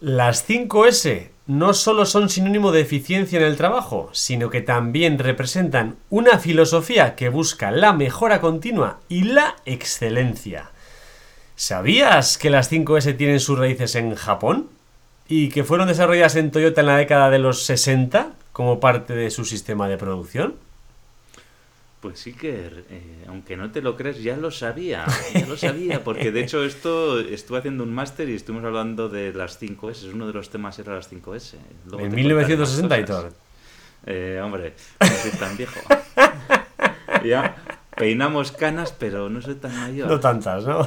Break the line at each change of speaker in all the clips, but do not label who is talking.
Las 5S no solo son sinónimo de eficiencia en el trabajo, sino que también representan una filosofía que busca la mejora continua y la excelencia. ¿Sabías que las 5S tienen sus raíces en Japón? ¿Y que fueron desarrolladas en Toyota en la década de los 60 como parte de su sistema de producción?
Pues sí que, eh, aunque no te lo crees, ya lo sabía, ya lo sabía, porque de hecho esto estuve haciendo un máster y estuvimos hablando de las 5S, uno de los temas era las 5S.
en 1960 y todo.
Eh, hombre, no soy tan viejo. ya peinamos canas, pero no soy tan mayor.
No tantas, ¿no?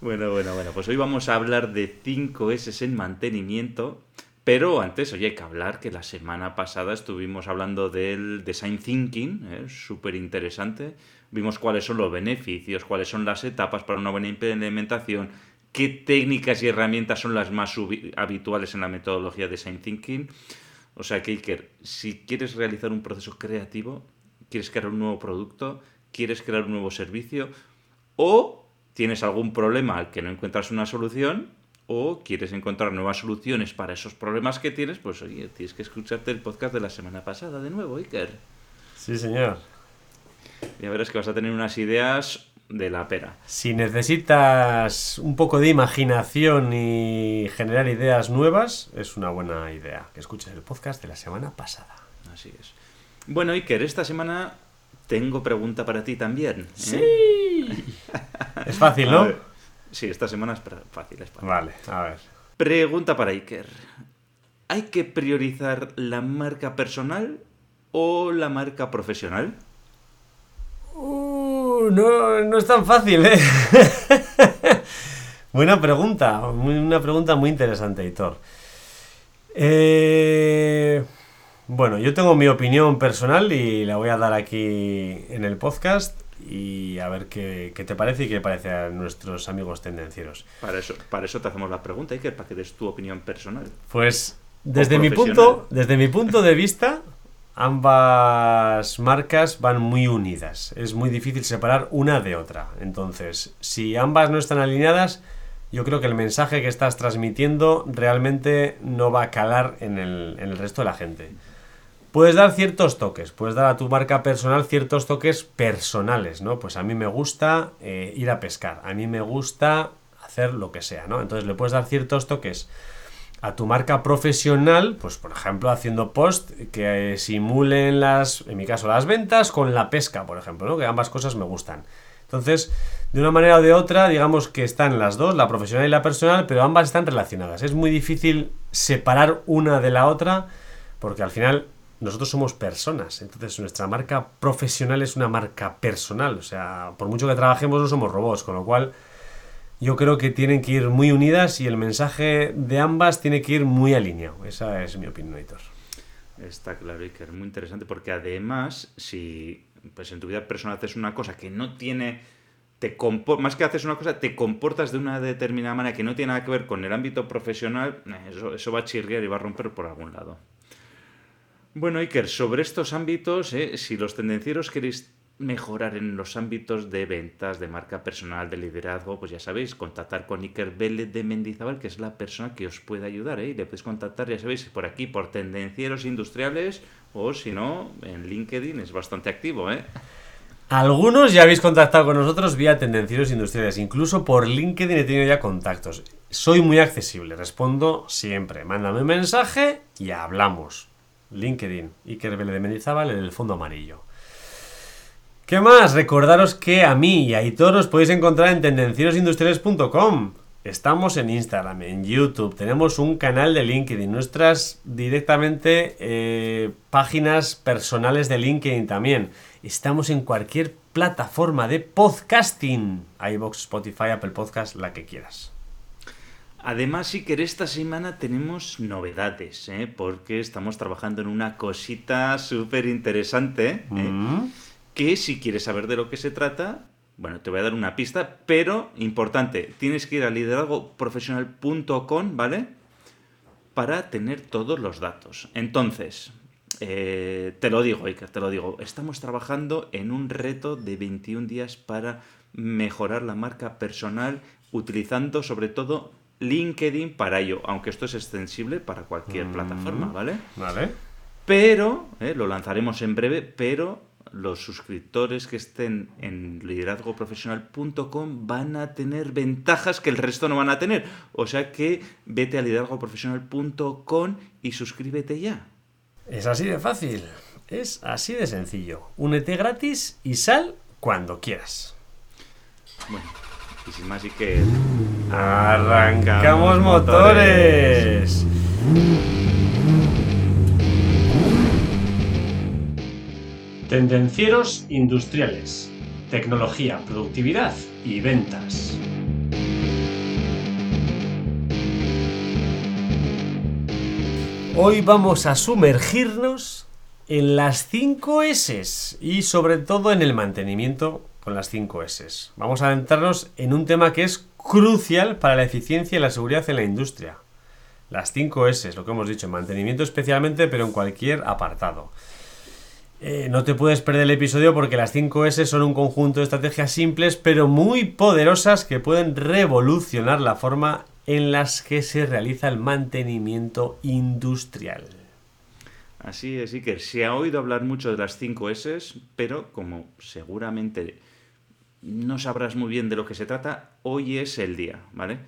bueno, bueno, bueno, pues hoy vamos a hablar de 5S en mantenimiento pero antes, oye, que hablar que la semana pasada estuvimos hablando del design thinking, ¿eh? súper interesante. Vimos cuáles son los beneficios, cuáles son las etapas para una buena implementación, qué técnicas y herramientas son las más habituales en la metodología de design thinking. O sea que, si quieres realizar un proceso creativo, quieres crear un nuevo producto, quieres crear un nuevo servicio o tienes algún problema al que no encuentras una solución, o quieres encontrar nuevas soluciones para esos problemas que tienes, pues oye, tienes que escucharte el podcast de la semana pasada de nuevo, Iker.
Sí, señor.
Ya verás que vas a tener unas ideas de la pera.
Si necesitas un poco de imaginación y generar ideas nuevas, es una buena idea que escuches el podcast de la semana pasada.
Así es. Bueno, Iker, esta semana tengo pregunta para ti también. ¿eh?
Sí. es fácil, ¿no?
Sí, esta semana es fácil,
Vale, a ver.
Pregunta para Iker. ¿Hay que priorizar la marca personal o la marca profesional?
Uh, no, no es tan fácil, ¿eh? Buena pregunta, una pregunta muy interesante, Hitor. Eh, bueno, yo tengo mi opinión personal y la voy a dar aquí en el podcast y a ver qué, te parece y qué parece a nuestros amigos tendencieros.
Para eso, para eso te hacemos la pregunta, Iker, para que des tu opinión personal.
Pues desde mi, punto, desde mi punto de vista, ambas marcas van muy unidas. Es muy difícil separar una de otra. Entonces, si ambas no están alineadas, yo creo que el mensaje que estás transmitiendo realmente no va a calar en el, en el resto de la gente. Puedes dar ciertos toques, puedes dar a tu marca personal ciertos toques personales, ¿no? Pues a mí me gusta eh, ir a pescar, a mí me gusta hacer lo que sea, ¿no? Entonces le puedes dar ciertos toques a tu marca profesional, pues por ejemplo haciendo post que simulen las, en mi caso, las ventas con la pesca, por ejemplo, ¿no? Que ambas cosas me gustan. Entonces, de una manera o de otra, digamos que están las dos, la profesional y la personal, pero ambas están relacionadas. Es muy difícil separar una de la otra, porque al final nosotros somos personas, entonces nuestra marca profesional es una marca personal, o sea, por mucho que trabajemos no somos robots, con lo cual yo creo que tienen que ir muy unidas y el mensaje de ambas tiene que ir muy alineado, esa es mi opinión, Editor.
Está claro, Iker, muy interesante, porque además, si pues en tu vida personal haces una cosa que no tiene te más que haces una cosa, te comportas de una determinada manera que no tiene nada que ver con el ámbito profesional, eso, eso va a chirriar y va a romper por algún lado. Bueno, Iker, sobre estos ámbitos, eh, si los tendencieros queréis mejorar en los ámbitos de ventas, de marca personal, de liderazgo, pues ya sabéis, contactar con Iker Vélez de Mendizábal, que es la persona que os puede ayudar. ¿eh? Le podéis contactar, ya sabéis, por aquí, por tendencieros industriales, o si no, en LinkedIn es bastante activo. ¿eh?
Algunos ya habéis contactado con nosotros vía tendencieros industriales, incluso por LinkedIn he tenido ya contactos. Soy muy accesible, respondo siempre. Mándame un mensaje y hablamos. LinkedIn, Iker Vélez de Mendizábal en el fondo amarillo. ¿Qué más? Recordaros que a mí y a Hitor os podéis encontrar en tendenciosindustriales.com. Estamos en Instagram, en YouTube, tenemos un canal de LinkedIn, nuestras directamente eh, páginas personales de LinkedIn también. Estamos en cualquier plataforma de podcasting, iBox, Spotify, Apple Podcast, la que quieras.
Además, que esta semana tenemos novedades, ¿eh? porque estamos trabajando en una cosita súper interesante, ¿eh? mm. que si quieres saber de lo que se trata, bueno, te voy a dar una pista, pero importante, tienes que ir a liderazgoprofesional.com, ¿vale? Para tener todos los datos. Entonces, eh, te lo digo, Iker, te lo digo, estamos trabajando en un reto de 21 días para mejorar la marca personal utilizando sobre todo LinkedIn para ello, aunque esto es extensible para cualquier
Mm.
plataforma, ¿vale?
Vale.
Pero, eh, lo lanzaremos en breve, pero los suscriptores que estén en liderazgoprofesional.com van a tener ventajas que el resto no van a tener. O sea que vete a liderazgoprofesional.com y suscríbete ya.
Es así de fácil. Es así de sencillo. Únete gratis y sal cuando quieras.
Bueno, y sin más y que...
¡Arrancamos motores! Tendencieros industriales. Tecnología, productividad y ventas. Hoy vamos a sumergirnos en las 5 S y sobre todo en el mantenimiento con las 5 S. Vamos a adentrarnos en un tema que es crucial para la eficiencia y la seguridad en la industria. Las 5 S, lo que hemos dicho, mantenimiento especialmente, pero en cualquier apartado. Eh, no te puedes perder el episodio porque las 5 S son un conjunto de estrategias simples pero muy poderosas que pueden revolucionar la forma en las que se realiza el mantenimiento industrial.
Así es, Iker. Se ha oído hablar mucho de las 5 S, pero como seguramente no sabrás muy bien de lo que se trata, hoy es el día, ¿vale?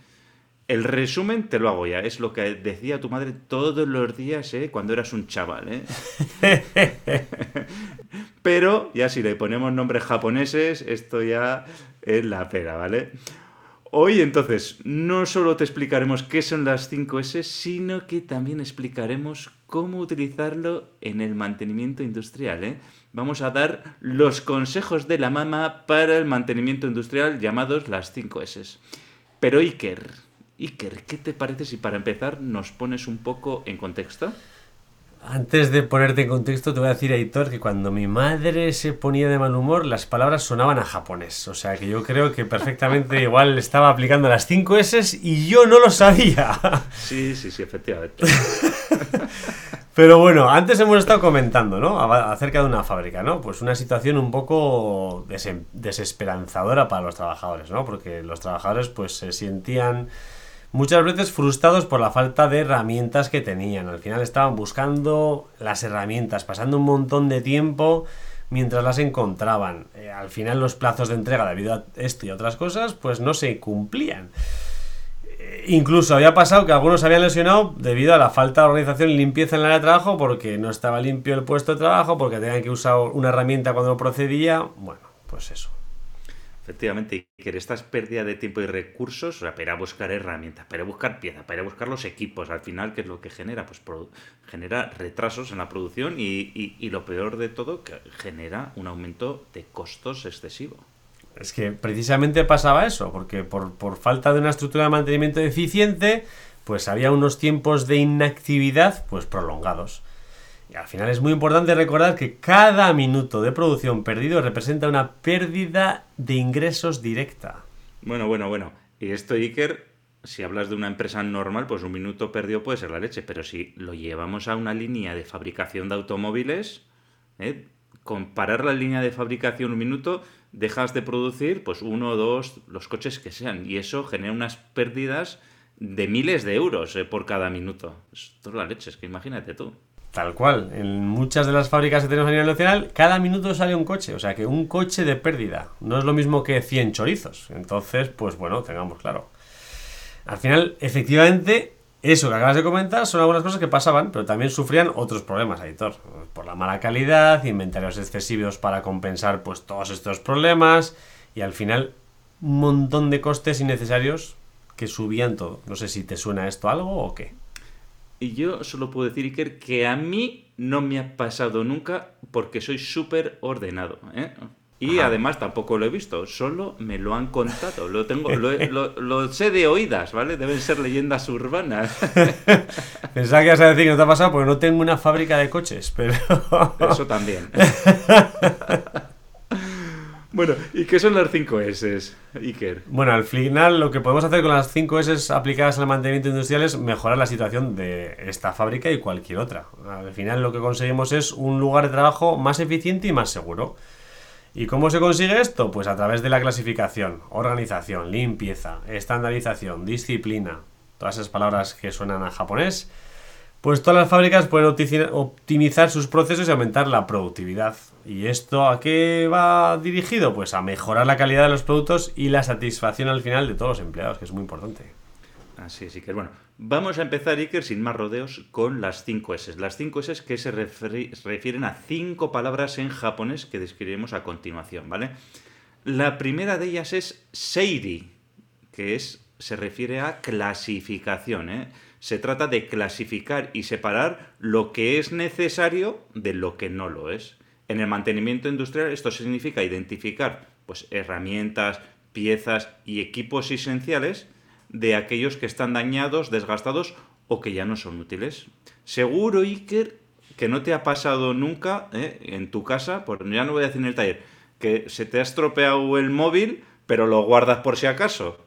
El resumen te lo hago ya, es lo que decía tu madre todos los días, ¿eh? Cuando eras un chaval, ¿eh? Pero ya si le ponemos nombres japoneses, esto ya es la pera, ¿vale? Hoy entonces no solo te explicaremos qué son las 5S, sino que también explicaremos cómo utilizarlo en el mantenimiento industrial. ¿eh? Vamos a dar los consejos de la mama para el mantenimiento industrial llamados las 5S. Pero Iker, Iker, ¿qué te parece si para empezar nos pones un poco en contexto?
Antes de ponerte en contexto, te voy a decir, Aitor, que cuando mi madre se ponía de mal humor, las palabras sonaban a japonés. O sea que yo creo que perfectamente igual estaba aplicando las 5 S y yo no lo sabía.
Sí, sí, sí, efectivamente.
Pero bueno, antes hemos estado comentando, ¿no? Acerca de una fábrica, ¿no? Pues una situación un poco desesperanzadora para los trabajadores, ¿no? Porque los trabajadores pues se sentían muchas veces frustrados por la falta de herramientas que tenían. Al final estaban buscando las herramientas, pasando un montón de tiempo mientras las encontraban. Eh, al final los plazos de entrega debido a esto y otras cosas pues no se cumplían. Eh, Incluso había pasado que algunos habían lesionado debido a la falta de organización y limpieza en el área de trabajo porque no estaba limpio el puesto de trabajo, porque tenían que usar una herramienta cuando procedía. Bueno, pues eso.
Efectivamente, Iker, estas pérdidas de tiempo y recursos, o sea, para buscar herramientas, para buscar piezas, para buscar los equipos, al final, ¿qué es lo que genera? Pues genera retrasos en la producción y, y- y lo peor de todo, que genera un aumento de costos excesivo.
Es que precisamente pasaba eso, porque por, por falta de una estructura de mantenimiento eficiente, pues había unos tiempos de inactividad pues prolongados. Y al final es muy importante recordar que cada minuto de producción perdido representa una pérdida de ingresos directa.
Bueno, bueno, bueno. Y esto, Iker, si hablas de una empresa normal, pues un minuto perdido puede ser la leche, pero si lo llevamos a una línea de fabricación de automóviles, ¿eh? comparar la línea de fabricación un minuto, dejas de producir pues uno o dos, los coches que sean, y eso genera unas pérdidas de miles de euros eh, por cada minuto. Esto es la leche, es que imagínate tú.
Tal cual. En muchas de las fábricas que tenemos a nivel nacional, cada minuto sale un coche. O sea que un coche de pérdida. No es lo mismo que 100 chorizos. Entonces, pues bueno, tengamos claro. Al final, efectivamente, eso que acabas de comentar son algunas cosas que pasaban, pero también sufrían otros problemas, editor. Por la mala calidad, inventarios excesivos para compensar pues todos estos problemas. Y al final, un montón de costes innecesarios que subían todo. No sé si te suena esto algo o qué.
Y yo solo puedo decir, Iker, que a mí no me ha pasado nunca porque soy súper ordenado. ¿eh? Y
Ajá.
además tampoco lo he visto, solo me lo han contado. Lo tengo, lo, lo- lo sé de oídas, ¿vale? Deben ser leyendas urbanas.
Pensaba que ibas a decir que no te ha pasado porque no tengo una fábrica de coches, pero...
Eso también. Bueno, ¿y qué son las 5 S, Iker?
Bueno, al final lo que podemos hacer con las 5 S aplicadas al mantenimiento industrial es mejorar la situación de esta fábrica y cualquier otra. Al final lo que conseguimos es un lugar de trabajo más eficiente y más seguro. ¿Y cómo se consigue esto? Pues a través de la clasificación, organización, limpieza, estandarización, disciplina, todas esas palabras que suenan a japonés, pues todas las fábricas pueden optimizar sus procesos y aumentar la productividad. ¿Y esto a qué va dirigido? Pues a mejorar la calidad de los productos y la satisfacción al final de todos los empleados, que es muy importante.
Así es, que Bueno, vamos a empezar, Iker, sin más rodeos, con las 5 S. Las 5 S que se refieren a cinco palabras en japonés que describiremos a continuación, ¿vale? La primera de ellas es Seiri, que es, se refiere a clasificación, ¿eh? Se trata de clasificar y separar lo que es necesario de lo que no lo es. En el mantenimiento industrial esto significa identificar pues, herramientas, piezas y equipos esenciales de aquellos que están dañados, desgastados o que ya no son útiles. Seguro, Iker, que no te ha pasado nunca ¿eh? en tu casa, por ya no voy a decir en el taller, que se te ha estropeado el móvil, pero lo guardas por si acaso.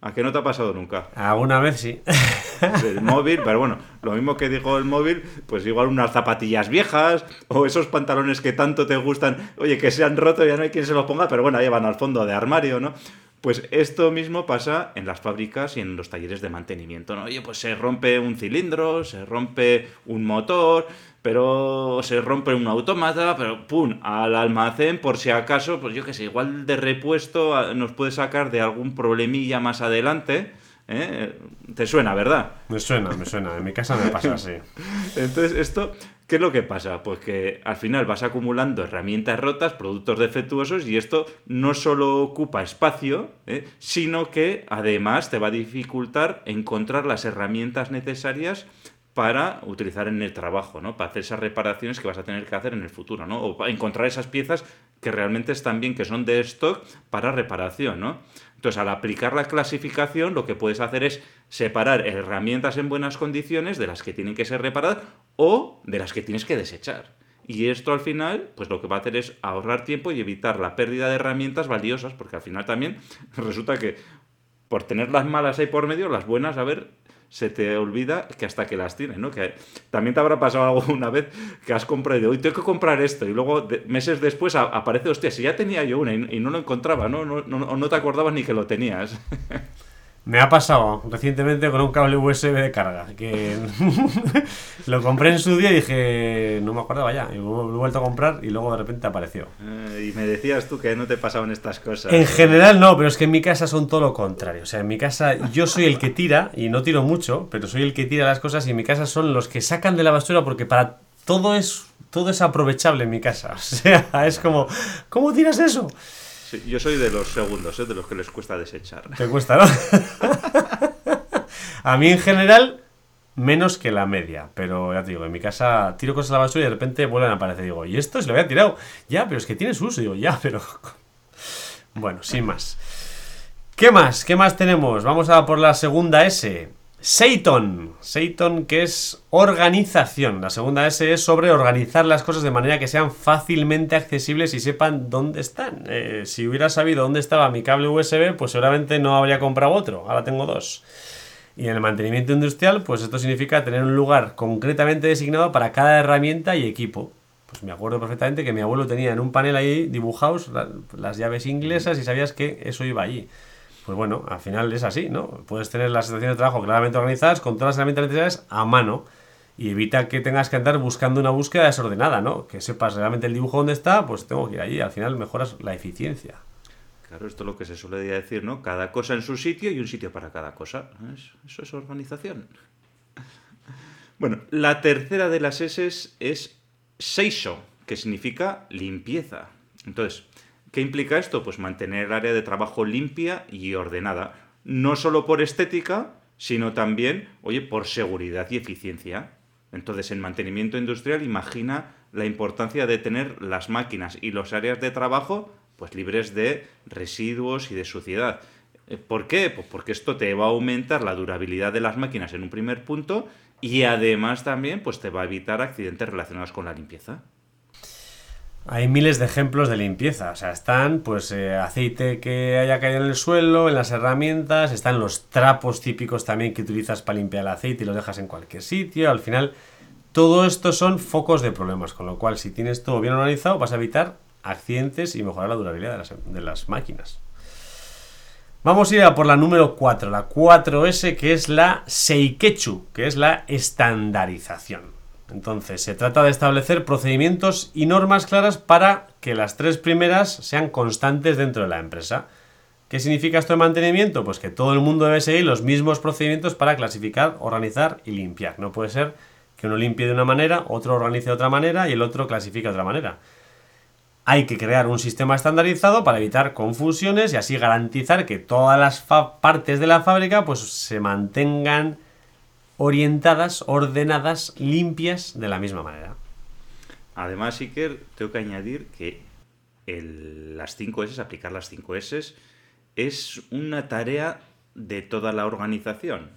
¿A qué no te ha pasado nunca?
Alguna vez sí.
El móvil, pero bueno, lo mismo que dijo el móvil, pues igual unas zapatillas viejas o esos pantalones que tanto te gustan, oye, que se han roto, ya no hay quien se los ponga, pero bueno, ahí van al fondo de armario, ¿no? Pues esto mismo pasa en las fábricas y en los talleres de mantenimiento, ¿no? Oye, pues se rompe un cilindro, se rompe un motor, pero se rompe un autómata, pero pum, al almacén por si acaso, pues yo qué sé, igual de repuesto ah, nos puede sacar de algún problemilla más adelante. ¿Eh? ¿Te suena, verdad?
Me suena, me suena. En mi casa me pasa así.
Entonces, esto ¿Qué es lo que pasa? Pues que al final vas acumulando herramientas rotas, productos defectuosos y esto no solo ocupa espacio, ¿eh? sino que además te va a dificultar encontrar las herramientas necesarias para utilizar en el trabajo, ¿no? Para hacer esas reparaciones que vas a tener que hacer en el futuro, ¿no? O para encontrar esas piezas que realmente están bien, que son de stock para reparación, ¿no? Entonces, al aplicar la clasificación, lo que puedes hacer es separar herramientas en buenas condiciones de las que tienen que ser reparadas o de las que tienes que desechar. Y esto al final, pues lo que va a hacer es ahorrar tiempo y evitar la pérdida de herramientas valiosas, porque al final también resulta que por tener las malas ahí por medio, las buenas, a ver, se te olvida que hasta que las tienes, ¿no? Que también te habrá pasado algo una vez que has comprado y hoy tengo que comprar esto y luego meses después aparece, hostia, si ya tenía yo una y, no lo encontraba, ¿no? No, no, no te acordabas ni que lo tenías.
Me ha pasado recientemente con un cable USB de carga, que lo compré en su día y dije, no me acordaba ya, y lo he vuelto a comprar y luego de repente apareció.
Eh, y me decías tú que no te pasaban estas cosas.
En general no, pero es que en mi casa son todo lo contrario. O sea, en mi casa yo soy el que tira, y no tiro mucho, pero soy el que tira las cosas y en mi casa son los que sacan de la basura porque para todo es, todo es aprovechable en mi casa. O sea, es como, ¿cómo tiras eso?
Yo soy de los segundos, ¿eh? de los que les cuesta desechar.
Te cuesta, ¿no? a mí en general, menos que la media. Pero ya te digo, en mi casa tiro cosas a la basura y de repente vuelven a aparecer. Digo, ¿y esto? Se lo había tirado. Ya, pero es que tienes uso. Digo, ya, pero. bueno, sin más. ¿Qué más? ¿Qué más tenemos? Vamos a por la segunda S. Seiton. Seiton, que es organización. La segunda S es sobre organizar las cosas de manera que sean fácilmente accesibles y sepan dónde están. Eh, si hubiera sabido dónde estaba mi cable USB, pues seguramente no habría comprado otro. Ahora tengo dos. Y en el mantenimiento industrial, pues esto significa tener un lugar concretamente designado para cada herramienta y equipo. Pues me acuerdo perfectamente que mi abuelo tenía en un panel ahí dibujados las llaves inglesas y sabías que eso iba allí pues bueno, al final es así, ¿no? Puedes tener las estaciones de trabajo claramente organizadas con todas las herramientas necesarias a mano y evita que tengas que andar buscando una búsqueda desordenada, ¿no? Que sepas realmente el dibujo dónde está, pues tengo que ir allí. Al final mejoras la eficiencia.
Claro, esto es lo que se suele decir, ¿no? Cada cosa en su sitio y un sitio para cada cosa. Eso es organización. Bueno, la tercera de las S es Seisho, que significa limpieza. Entonces, ¿Qué implica esto? Pues mantener el área de trabajo limpia y ordenada. No solo por estética, sino también, oye, por seguridad y eficiencia. Entonces, en mantenimiento industrial, imagina la importancia de tener las máquinas y las áreas de trabajo pues libres de residuos y de suciedad. Eh, ¿Por qué? Pues porque esto te va a aumentar la durabilidad de las máquinas en un primer punto y además también pues te va a evitar accidentes relacionados con la limpieza.
Hay miles de ejemplos de limpieza. O sea, están pues eh, aceite que haya caído en el suelo, en las herramientas, están los trapos típicos también que utilizas para limpiar el aceite y los dejas en cualquier sitio. Al final, todo esto son focos de problemas, con lo cual si tienes todo bien organizado vas a evitar accidentes y mejorar la durabilidad de las, de las máquinas. Vamos a ir a por la número 4, la 4S, que es la Seikechu, que es la estandarización. Entonces, se trata de establecer procedimientos y normas claras para que las tres primeras sean constantes dentro de la empresa. ¿Qué significa esto de mantenimiento? Pues que todo el mundo debe seguir los mismos procedimientos para clasificar, organizar y limpiar. No puede ser que uno limpie de una manera, otro organice de otra manera y el otro clasifique de otra manera. Hay que crear un sistema estandarizado para evitar confusiones y así garantizar que todas las partes de la fábrica pues, se mantengan orientadas, ordenadas, limpias de la misma manera.
Además, Iker, tengo que añadir que las 5 S, aplicar las 5 S, es una tarea de toda la organización.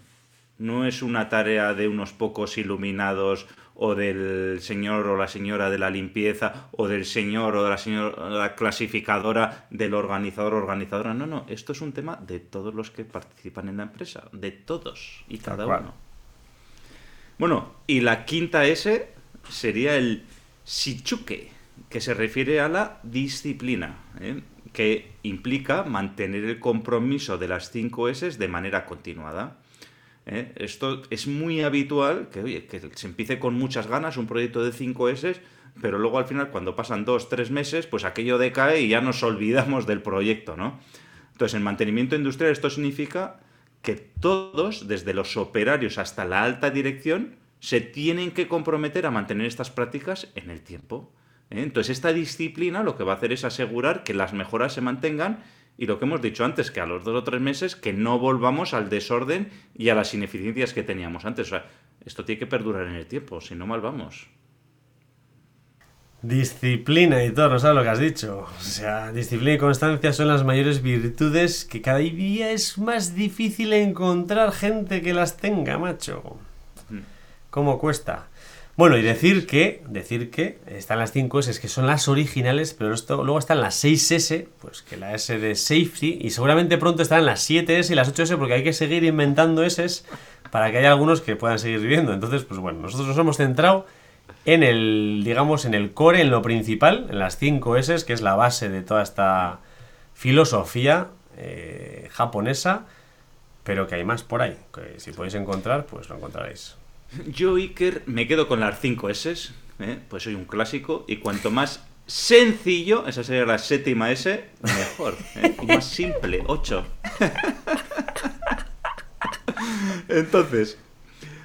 No es una tarea de unos pocos iluminados o del señor o la señora de la limpieza o del señor o de la señora clasificadora del organizador o organizadora. No, no, esto es un tema de todos los que participan en la empresa, de todos y cada uno. Bueno, y la quinta S sería el Shichuke, que se refiere a la disciplina, ¿eh? que implica mantener el compromiso de las cinco S de manera continuada. ¿eh? Esto es muy habitual, que, que se empiece con muchas ganas un proyecto de 5 S, pero luego al final cuando pasan dos, tres meses, pues aquello decae y ya nos olvidamos del proyecto, ¿no? Entonces, en mantenimiento industrial esto significa que todos, desde los operarios hasta la alta dirección, se tienen que comprometer a mantener estas prácticas en el tiempo. ¿eh? Entonces, esta disciplina lo que va a hacer es asegurar que las mejoras se mantengan y lo que hemos dicho antes, que a los dos o tres meses que no volvamos al desorden y a las ineficiencias que teníamos antes. O sea, esto tiene que perdurar en el tiempo, si no mal vamos.
Disciplina y todo, no sabes lo que has dicho. O sea, disciplina y constancia son las mayores virtudes que cada día es más difícil encontrar gente que las tenga, macho. Mm. ¿Cómo cuesta? Bueno, y decir que, decir que están las 5 S que son las originales, pero esto, luego están las 6S, pues que la S de safety, y seguramente pronto estarán las 7S y las 8S porque hay que seguir inventando S para que haya algunos que puedan seguir viviendo. Entonces, pues bueno, nosotros nos hemos centrado en el, digamos, en el core, en lo principal, en las 5 S, que es la base de toda esta filosofía eh, japonesa, pero que hay más por ahí, que si podéis encontrar, pues lo encontraréis.
Yo, Iker, me quedo con las 5 S, ¿eh? pues soy un clásico, y cuanto más sencillo, esa sería la séptima S, mejor. ¿eh? Y más simple, 8. Entonces,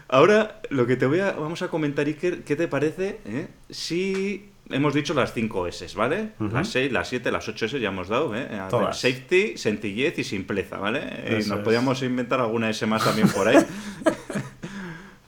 ahora lo que te voy a, vamos a comentar, Iker, ¿qué te parece ¿eh? si hemos dicho las 5 S, ¿vale? Las 6, las 7, las 8 S ya hemos dado, ¿eh? safety, sencillez y simpleza, ¿vale? nos podríamos inventar alguna S más también por ahí.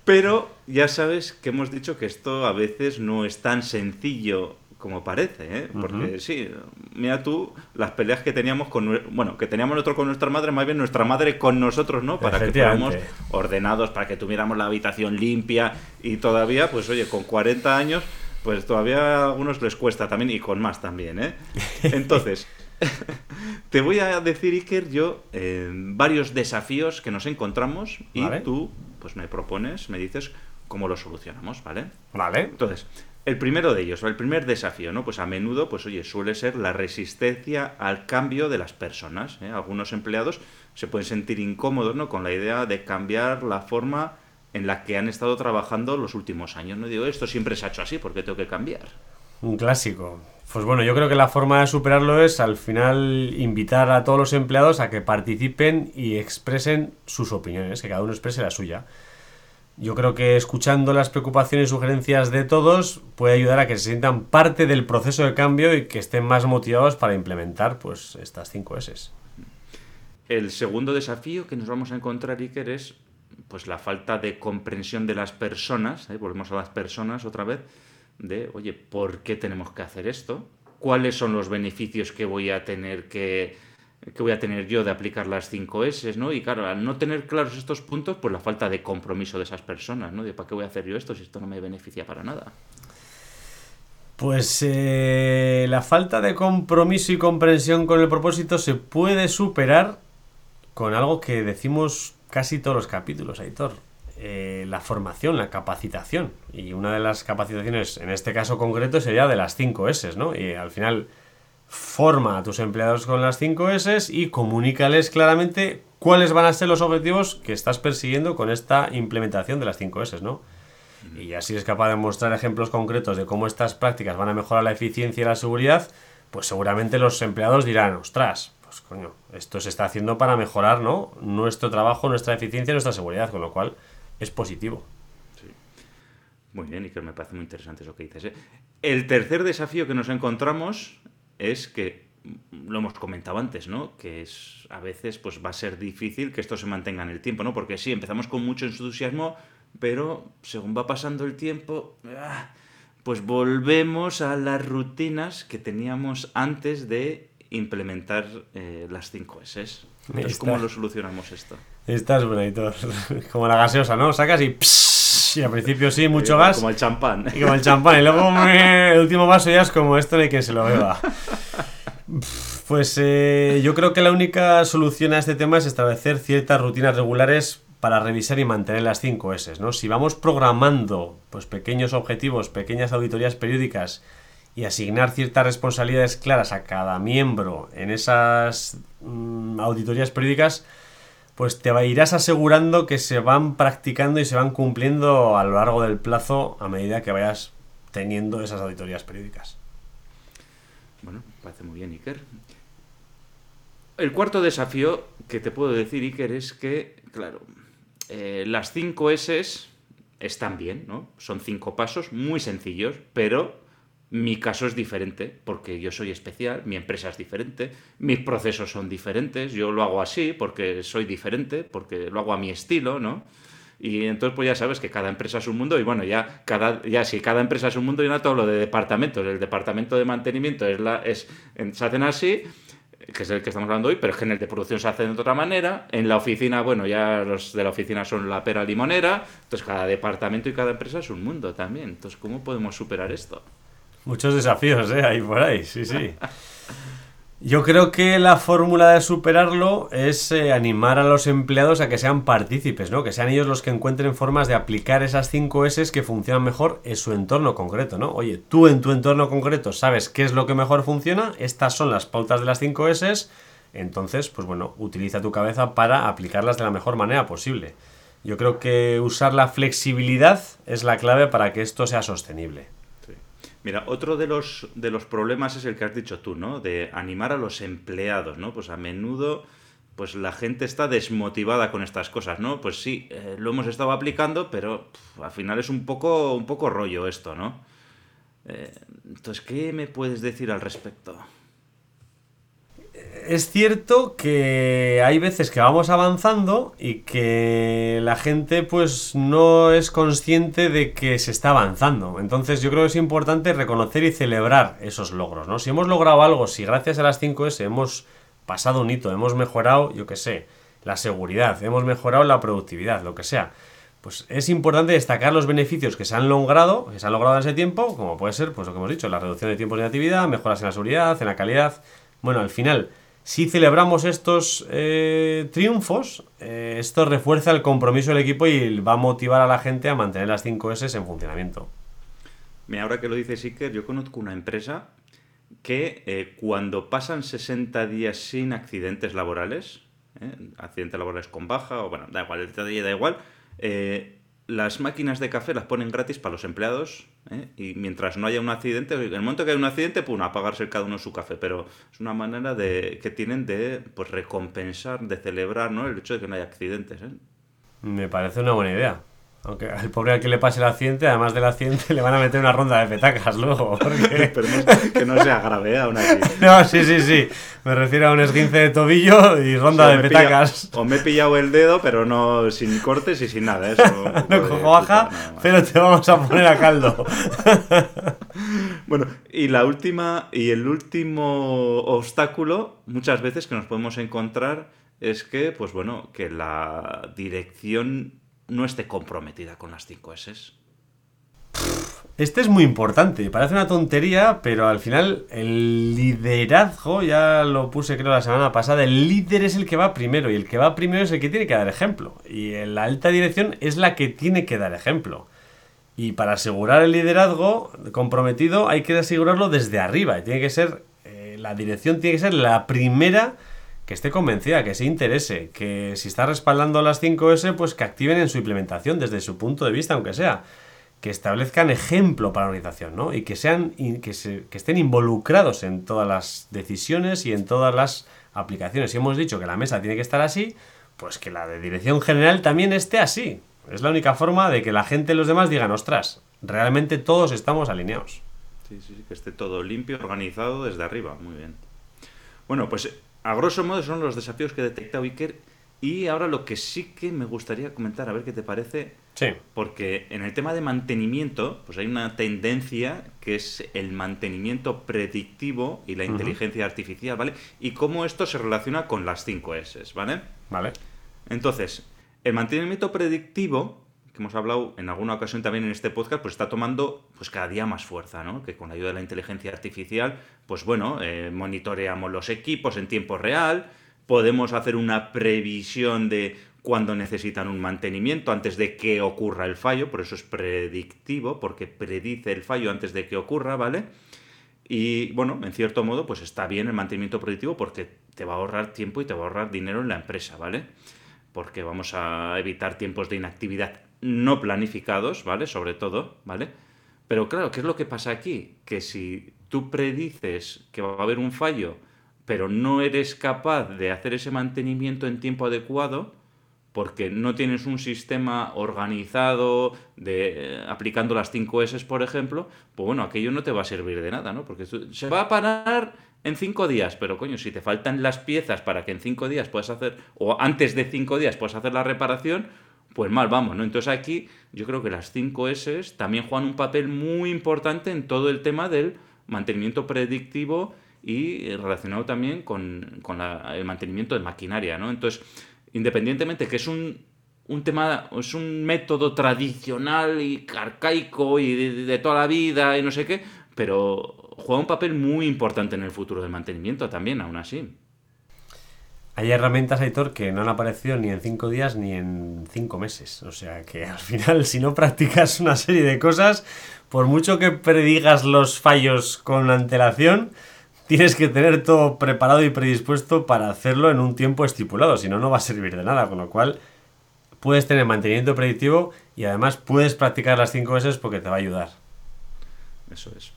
Pero ya sabes que hemos dicho que esto a veces no es tan sencillo como parece, ¿eh? Porque sí, mira tú las peleas que teníamos con, bueno, que teníamos nosotros con nuestra madre, más bien nuestra madre con nosotros, ¿no? Para que fuéramos ordenados, para que tuviéramos la habitación limpia y todavía, pues oye, con 40 años, pues todavía a algunos les cuesta también y con más también, ¿eh? Entonces, te voy a decir, Iker, yo eh, varios desafíos que nos encontramos y tú pues me propones, me dices cómo lo solucionamos, ¿vale?
Vale.
Entonces, el primero de ellos, el primer desafío, ¿no? Pues a menudo, pues oye, suele ser la resistencia al cambio de las personas. ¿eh? Algunos empleados se pueden sentir incómodos, ¿no? Con la idea de cambiar la forma en la que han estado trabajando los últimos años. No digo, esto siempre se ha hecho así, porque tengo que cambiar?
Un clásico. Pues bueno, yo creo que la forma de superarlo es al final invitar a todos los empleados a que participen y expresen sus opiniones, que cada uno exprese la suya. Yo creo que escuchando las preocupaciones y sugerencias de todos puede ayudar a que se sientan parte del proceso de cambio y que estén más motivados para implementar pues estas 5 S.
El segundo desafío que nos vamos a encontrar, Iker, es pues la falta de comprensión de las personas, ¿eh? volvemos a las personas otra vez, de, oye, ¿por qué tenemos que hacer esto? ¿Cuáles son los beneficios que voy a tener que, que voy a tener yo de aplicar las 5 S, ¿no? Y claro, al no tener claros estos puntos, pues la falta de compromiso de esas personas, ¿no? De ¿para qué voy a hacer yo esto si esto no me beneficia para nada?
Pues eh, la falta de compromiso y comprensión con el propósito se puede superar con algo que decimos casi todos los capítulos, Aitor. Eh, la formación, la capacitación. Y una de las capacitaciones, en este caso concreto, sería de las 5 S, ¿no? Y al final, forma a tus empleados con las 5 S y comunícales claramente cuáles van a ser los objetivos que estás persiguiendo con esta implementación de las 5 S, ¿no? Y así es capaz de mostrar ejemplos concretos de cómo estas prácticas van a mejorar la eficiencia y la seguridad, pues seguramente los empleados dirán, ostras, pues coño, esto se está haciendo para mejorar, ¿no? Nuestro trabajo, nuestra eficiencia y nuestra seguridad, con lo cual es positivo.
Muy bien, y que me parece muy interesante eso que dices. ¿eh? El tercer desafío que nos encontramos es que lo hemos comentado antes, ¿no? Que es a veces pues va a ser difícil que esto se mantenga en el tiempo, ¿no? Porque sí, empezamos con mucho entusiasmo, pero según va pasando el tiempo, ah, pues volvemos a las rutinas que teníamos antes de implementar eh, las 5 S. Entonces, ¿cómo lo solucionamos esto?
Estás bonito. Como la gaseosa, ¿no? Sacas y... Sí, al principio sí, mucho gas.
Como el champán.
Y como el champán. Y luego el último vaso ya es como esto de quien se lo beba. Pues eh, yo creo que la única solución a este tema es establecer ciertas rutinas regulares para revisar y mantener las 5 S. ¿no? Si vamos programando pues, pequeños objetivos, pequeñas auditorías periódicas y asignar ciertas responsabilidades claras a cada miembro en esas mm, auditorías periódicas, pues te irás asegurando que se van practicando y se van cumpliendo a lo largo del plazo a medida que vayas teniendo esas auditorías periódicas.
Bueno, parece muy bien, Iker. El cuarto desafío que te puedo decir, Iker, es que, claro, eh, las 5 S están bien, ¿no? Son cinco pasos muy sencillos, pero mi caso es diferente porque yo soy especial, mi empresa es diferente, mis procesos son diferentes, yo lo hago así porque soy diferente, porque lo hago a mi estilo, ¿no? Y entonces pues ya sabes que cada empresa es un mundo y bueno, ya cada ya si cada empresa es un mundo y no todo lo de departamentos, el departamento de mantenimiento es la es se hacen así que es el que estamos hablando hoy, pero es que en el de producción se hace de otra manera. En la oficina, bueno, ya los de la oficina son la pera limonera. Entonces, cada departamento y cada empresa es un mundo también. Entonces, ¿cómo podemos superar esto?
Muchos desafíos, ¿eh? Ahí por ahí, sí, sí. Yo creo que la fórmula de superarlo es eh, animar a los empleados a que sean partícipes, ¿no? Que sean ellos los que encuentren formas de aplicar esas 5 S que funcionan mejor en su entorno concreto, ¿no? Oye, tú en tu entorno concreto sabes qué es lo que mejor funciona, estas son las pautas de las 5 S, entonces, pues bueno, utiliza tu cabeza para aplicarlas de la mejor manera posible. Yo creo que usar la flexibilidad es la clave para que esto sea sostenible.
Mira, otro de los, de los problemas es el que has dicho tú, ¿no? De animar a los empleados, ¿no? Pues a menudo pues la gente está desmotivada con estas cosas, ¿no? Pues sí, eh, lo hemos estado aplicando, pero al final es un poco, un poco rollo esto, ¿no? Eh, entonces, ¿qué me puedes decir al respecto?
Es cierto que hay veces que vamos avanzando y que la gente pues no es consciente de que se está avanzando. Entonces yo creo que es importante reconocer y celebrar esos logros, ¿no? Si hemos logrado algo, si gracias a las 5S hemos pasado un hito, hemos mejorado, yo qué sé, la seguridad, hemos mejorado la productividad, lo que sea, pues es importante destacar los beneficios que se han logrado, que se han logrado en ese tiempo, como puede ser, pues lo que hemos dicho, la reducción de tiempos de actividad, mejoras en la seguridad, en la calidad. Bueno, al final si celebramos estos eh, triunfos, eh, esto refuerza el compromiso del equipo y va a motivar a la gente a mantener las 5 S en funcionamiento.
Mira, ahora que lo dice Siker, yo conozco una empresa que eh, cuando pasan 60 días sin accidentes laborales, accidentes laborales con baja, o bueno, da igual, da igual, las máquinas de café las ponen gratis para los empleados ¿eh? y mientras no haya un accidente, en el momento que hay un accidente, pues apagarse cada uno su café, pero es una manera de que tienen de pues recompensar, de celebrar ¿no? el hecho de que no haya accidentes. ¿eh?
Me parece una buena idea. Aunque al pobre al que le pase el accidente, además del accidente, le van a meter una ronda de petacas luego. Porque...
que no sea grave, ¿eh? aún así.
No, sí, sí, sí. Me refiero a un esguince de tobillo y ronda de petacas.
o me he pillado el dedo, pero no sin cortes y sin nada. Eso,
no cojo baja, pero te vamos a poner a caldo.
bueno, y la última, y el último obstáculo, muchas veces que nos podemos encontrar, es que, pues bueno, que la dirección no esté comprometida con las 5 S.
Este es muy importante, parece una tontería, pero al final el liderazgo, ya lo puse creo la semana pasada, el líder es el que va primero y el que va primero es el que tiene que dar ejemplo. Y la alta dirección es la que tiene que dar ejemplo. Y para asegurar el liderazgo comprometido hay que asegurarlo desde arriba tiene que ser la dirección tiene que ser la primera que esté convencida, que se interese, que si está respaldando las 5S, pues que activen en su implementación desde su punto de vista, aunque sea, que establezcan ejemplo para la organización, ¿no? Y que sean que, estén involucrados en todas las decisiones y en todas las aplicaciones. Si hemos dicho que la mesa tiene que estar así, pues que la de dirección general también esté así. Es la única forma de que la gente y los demás digan, ostras, realmente todos estamos alineados.
Sí, sí, sí, que esté todo limpio, organizado desde arriba. Muy bien. Bueno, pues a grosso modo son los desafíos que detecta Iker. Y ahora lo que sí que me gustaría comentar, a ver qué te parece.
Sí.
Porque en el tema de mantenimiento, pues hay una tendencia que es el mantenimiento predictivo y la inteligencia artificial, ¿vale? Y cómo esto se relaciona con las 5 S, ¿vale?
Vale.
Entonces, el mantenimiento predictivo, que hemos hablado en alguna ocasión también en este podcast, pues está tomando pues cada día más fuerza, ¿no? Que con la ayuda de la inteligencia artificial, pues bueno, eh, monitoreamos los equipos en tiempo real, podemos hacer una previsión de cuándo necesitan un mantenimiento antes de que ocurra el fallo, por eso es predictivo, porque predice el fallo antes de que ocurra, ¿vale? Y bueno, en cierto modo, pues está bien el mantenimiento predictivo porque te va a ahorrar tiempo y te va a ahorrar dinero en la empresa, ¿vale? porque vamos a evitar tiempos de inactividad no planificados, ¿vale? Sobre todo, ¿vale? Pero claro, ¿qué es lo que pasa aquí? Que si tú predices que va a haber un fallo, pero no eres capaz de hacer ese mantenimiento en tiempo adecuado, porque no tienes un sistema organizado de eh, aplicando las 5 S, por ejemplo, pues bueno, aquello no te va a servir de nada, ¿no? Porque se va a parar en cinco días, pero coño, si te faltan las piezas para que en cinco días puedas hacer, o antes de cinco días puedas hacer la reparación, pues mal vamos, ¿no? Entonces aquí yo creo que las 5 S también juegan un papel muy importante en todo el tema del mantenimiento predictivo y relacionado también con, el mantenimiento de maquinaria, ¿no? Entonces, independientemente que es un, un tema, es un método tradicional y arcaico y de, de toda la vida y no sé qué, pero juega un papel muy importante en el futuro del mantenimiento también, aún así.
Hay herramientas, Aitor, que no han aparecido ni en cinco días ni en cinco meses. O sea que al final, si no practicas una serie de cosas, por mucho que predigas los fallos con antelación, tienes que tener todo preparado y predispuesto para hacerlo en un tiempo estipulado. Si no, no va a servir de nada. Con lo cual, puedes tener mantenimiento predictivo y además puedes practicar las cinco veces porque te va a ayudar.
Eso es.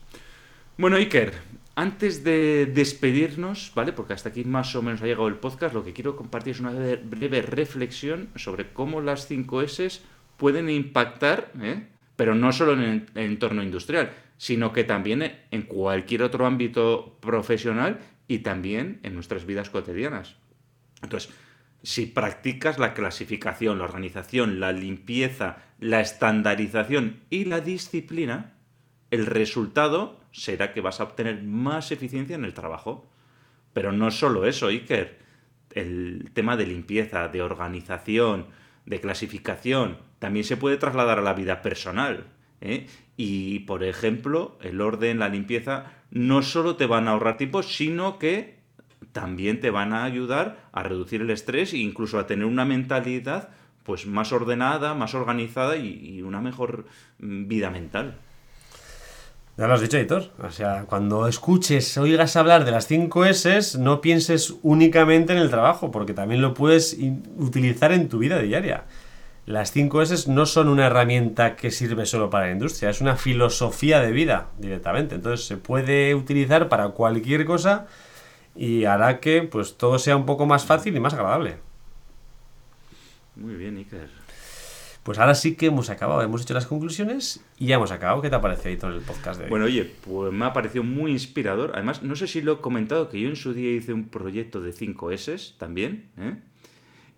Bueno, Iker, antes de despedirnos, ¿vale? Porque hasta aquí más o menos ha llegado el podcast, lo que quiero compartir es una breve reflexión sobre cómo las 5 S pueden impactar, ¿eh? pero no solo en el entorno industrial, sino que también en cualquier otro ámbito profesional y también en nuestras vidas cotidianas. Entonces, si practicas la clasificación, la organización, la limpieza, la estandarización y la disciplina, el resultado será que vas a obtener más eficiencia en el trabajo. Pero no solo eso, Iker. El tema de limpieza, de organización, de clasificación, también se puede trasladar a la vida personal. ¿eh? Y, por ejemplo, el orden, la limpieza, no solo te van a ahorrar tiempo, sino que también te van a ayudar a reducir el estrés e incluso a tener una mentalidad pues más ordenada, más organizada y una mejor mm, vida mental.
Ya lo has dicho, Editor. O sea, cuando escuches, oigas hablar de las 5 S, no pienses únicamente en el trabajo, porque también lo puedes utilizar en tu vida diaria. Las 5 S no son una herramienta que sirve solo para la industria, es una filosofía de vida directamente. Entonces se puede utilizar para cualquier cosa y hará que pues todo sea un poco más fácil y más agradable.
Muy bien, Iker.
Pues ahora sí que hemos acabado, hemos hecho las conclusiones y ya hemos acabado. ¿Qué te ha parecido todo el podcast de hoy?
Bueno, oye, pues me ha parecido muy inspirador. Además, no sé si lo he comentado, que yo en su día hice un proyecto de 5 S también. ¿eh?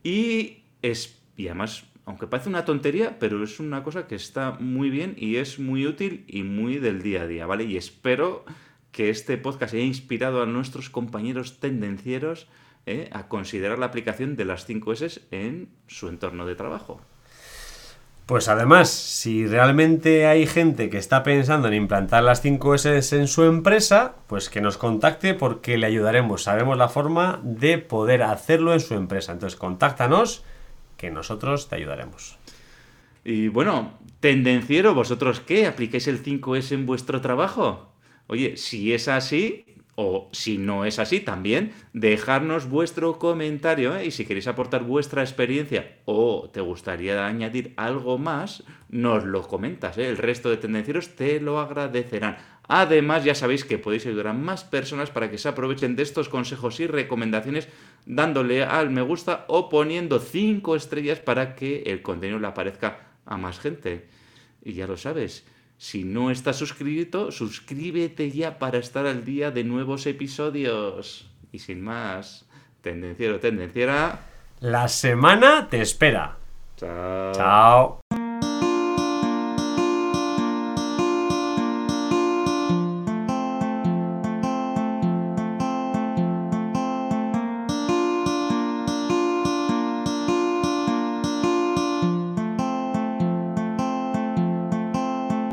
Y, es, y además, aunque parece una tontería, pero es una cosa que está muy bien y es muy útil y muy del día a día, ¿vale? Y espero que este podcast haya inspirado a nuestros compañeros tendencieros ¿eh? a considerar la aplicación de las 5 S en su entorno de trabajo.
Pues además, si realmente hay gente que está pensando en implantar las 5S en su empresa, pues que nos contacte porque le ayudaremos. Sabemos la forma de poder hacerlo en su empresa. Entonces, contáctanos que nosotros te ayudaremos.
Y bueno, tendenciero, ¿vosotros qué? ¿Aplicáis el 5S en vuestro trabajo? Oye, si es así, O si no es así, también dejarnos vuestro comentario ¿eh? y si queréis aportar vuestra experiencia o te gustaría añadir algo más, nos lo comentas. ¿eh? El resto de tendencieros te lo agradecerán. Además, ya sabéis que podéis ayudar a más personas para que se aprovechen de estos consejos y recomendaciones dándole al me gusta o poniendo 5 estrellas para que el contenido le aparezca a más gente. Y ya lo sabes, si no estás suscrito, suscríbete ya para estar al día de nuevos episodios. Y sin más, tendenciero, tendenciera.
La semana te espera.
Chao.
Chao.